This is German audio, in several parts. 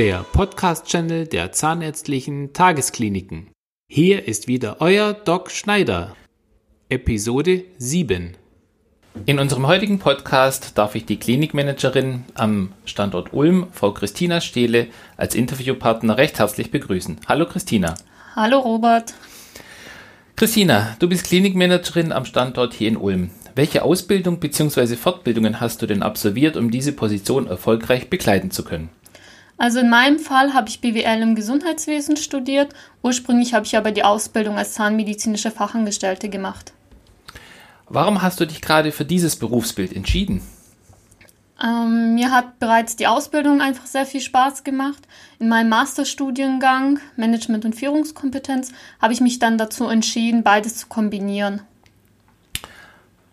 der Podcast-Channel der Zahnärztlichen Tageskliniken. Hier ist wieder euer Doc Schneider. Episode 7. In unserem heutigen Podcast darf ich die Klinikmanagerin am Standort Ulm, Frau Christina Stehle, als Interviewpartner recht herzlich begrüßen. Hallo Christina. Hallo Robert. Christina, du bist Klinikmanagerin am Standort hier in Ulm. Welche Ausbildung bzw. Fortbildungen hast du denn absolviert, um diese Position erfolgreich bekleiden zu können? Also in meinem Fall habe ich BWL im Gesundheitswesen studiert. Ursprünglich habe ich aber die Ausbildung als zahnmedizinische Fachangestellte gemacht. Warum hast du dich gerade für dieses Berufsbild entschieden? Ähm, mir hat bereits die Ausbildung einfach sehr viel Spaß gemacht. In meinem Masterstudiengang Management und Führungskompetenz habe ich mich dann dazu entschieden, beides zu kombinieren.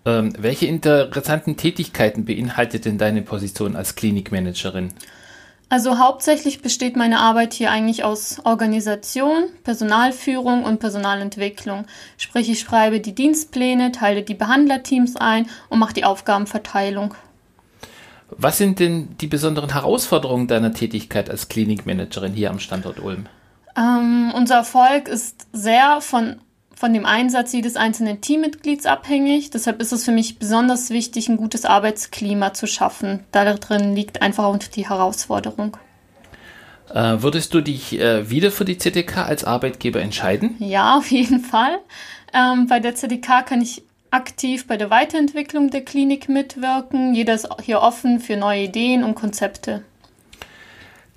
Ähm, welche interessanten Tätigkeiten beinhaltet denn deine Position als Klinikmanagerin? Also hauptsächlich besteht meine Arbeit hier eigentlich aus Organisation, Personalführung und Personalentwicklung. Sprich, ich schreibe die Dienstpläne, teile die Behandlerteams ein und mache die Aufgabenverteilung. Was sind denn die besonderen Herausforderungen deiner Tätigkeit als Klinikmanagerin hier am Standort Ulm? Ähm, unser Erfolg ist sehr von von dem Einsatz jedes einzelnen Teammitglieds abhängig. Deshalb ist es für mich besonders wichtig, ein gutes Arbeitsklima zu schaffen. Darin liegt einfach auch die Herausforderung. Äh, würdest du dich äh, wieder für die ZDK als Arbeitgeber entscheiden? Ja, auf jeden Fall. Ähm, bei der ZDK kann ich aktiv bei der Weiterentwicklung der Klinik mitwirken. Jeder ist hier offen für neue Ideen und Konzepte.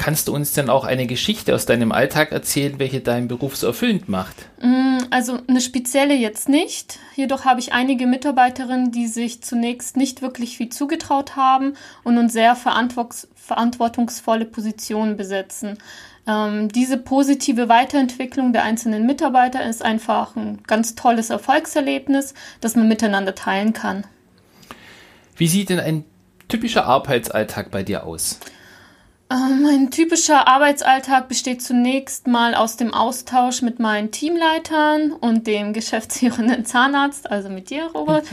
Kannst du uns denn auch eine Geschichte aus deinem Alltag erzählen, welche deinen Beruf so erfüllend macht? Mm, also eine spezielle jetzt nicht. Jedoch habe ich einige Mitarbeiterinnen, die sich zunächst nicht wirklich viel zugetraut haben und nun sehr verantwortungsvolle Positionen besetzen. Ähm, diese positive Weiterentwicklung der einzelnen Mitarbeiter ist einfach ein ganz tolles Erfolgserlebnis, das man miteinander teilen kann. Wie sieht denn ein typischer Arbeitsalltag bei dir aus? Ähm, mein typischer Arbeitsalltag besteht zunächst mal aus dem Austausch mit meinen Teamleitern und dem geschäftsführenden Zahnarzt, also mit dir, Robert.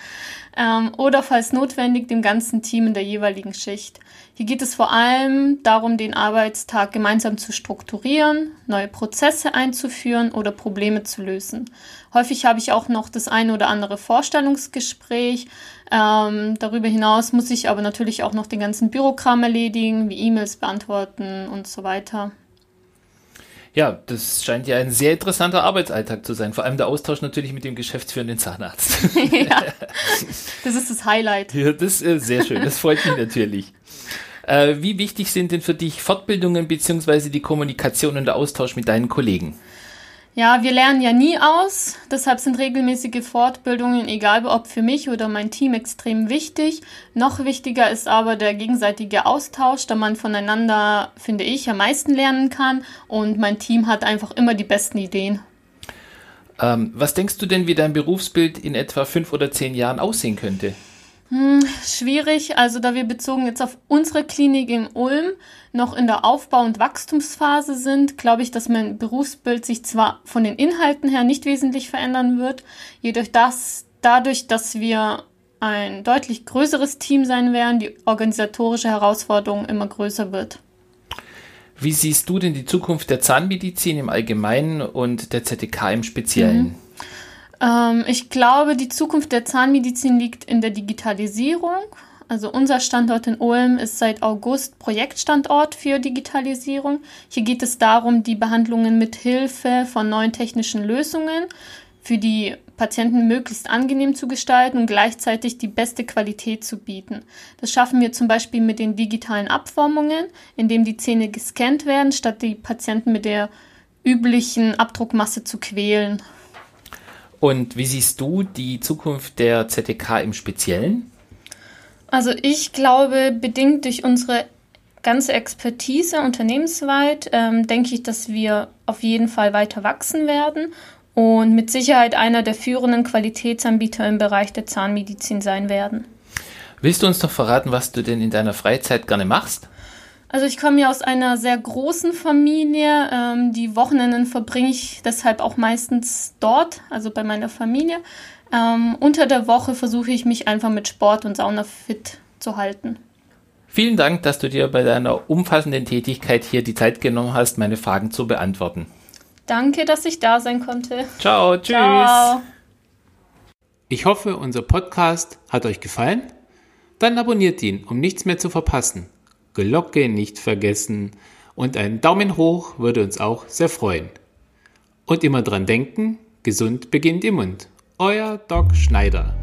ähm, oder falls notwendig dem ganzen Team in der jeweiligen Schicht. Hier geht es vor allem darum, den Arbeitstag gemeinsam zu strukturieren, neue Prozesse einzuführen oder Probleme zu lösen. Häufig habe ich auch noch das eine oder andere Vorstellungsgespräch. Ähm, darüber hinaus muss ich aber natürlich auch noch den ganzen Bürokram erledigen, wie E-Mails beantworten und so weiter. Ja, das scheint ja ein sehr interessanter Arbeitsalltag zu sein. Vor allem der Austausch natürlich mit dem geschäftsführenden Zahnarzt. ja, das ist das Highlight. Ja, das ist sehr schön. Das freut mich natürlich. Äh, wie wichtig sind denn für dich Fortbildungen bzw. die Kommunikation und der Austausch mit deinen Kollegen? Ja, wir lernen ja nie aus, deshalb sind regelmäßige Fortbildungen, egal ob für mich oder mein Team, extrem wichtig. Noch wichtiger ist aber der gegenseitige Austausch, da man voneinander, finde ich, am meisten lernen kann und mein Team hat einfach immer die besten Ideen. Ähm, was denkst du denn, wie dein Berufsbild in etwa fünf oder zehn Jahren aussehen könnte? Hm, schwierig, also da wir bezogen jetzt auf unsere Klinik in Ulm noch in der Aufbau- und Wachstumsphase sind, glaube ich, dass mein Berufsbild sich zwar von den Inhalten her nicht wesentlich verändern wird, jedoch das, dadurch, dass wir ein deutlich größeres Team sein werden, die organisatorische Herausforderung immer größer wird. Wie siehst du denn die Zukunft der Zahnmedizin im Allgemeinen und der ZTK im Speziellen? Mhm. Ähm, ich glaube, die Zukunft der Zahnmedizin liegt in der Digitalisierung. Also unser Standort in Ulm ist seit August Projektstandort für Digitalisierung. Hier geht es darum, die Behandlungen mit Hilfe von neuen technischen Lösungen für die Patienten möglichst angenehm zu gestalten und gleichzeitig die beste Qualität zu bieten. Das schaffen wir zum Beispiel mit den digitalen Abformungen, indem die Zähne gescannt werden, statt die Patienten mit der üblichen Abdruckmasse zu quälen. Und wie siehst du die Zukunft der ZTK im Speziellen? Also ich glaube, bedingt durch unsere ganze Expertise unternehmensweit, ähm, denke ich, dass wir auf jeden Fall weiter wachsen werden und mit Sicherheit einer der führenden Qualitätsanbieter im Bereich der Zahnmedizin sein werden. Willst du uns doch verraten, was du denn in deiner Freizeit gerne machst? Also ich komme ja aus einer sehr großen Familie. Ähm, die Wochenenden verbringe ich deshalb auch meistens dort, also bei meiner Familie. Ähm, unter der Woche versuche ich mich einfach mit Sport und Sauna fit zu halten. Vielen Dank, dass du dir bei deiner umfassenden Tätigkeit hier die Zeit genommen hast, meine Fragen zu beantworten. Danke, dass ich da sein konnte. Ciao, tschüss. Ciao. Ich hoffe, unser Podcast hat euch gefallen. Dann abonniert ihn, um nichts mehr zu verpassen. Glocke nicht vergessen und ein Daumen hoch würde uns auch sehr freuen. Und immer dran denken, gesund beginnt im Mund. Euer Doc Schneider.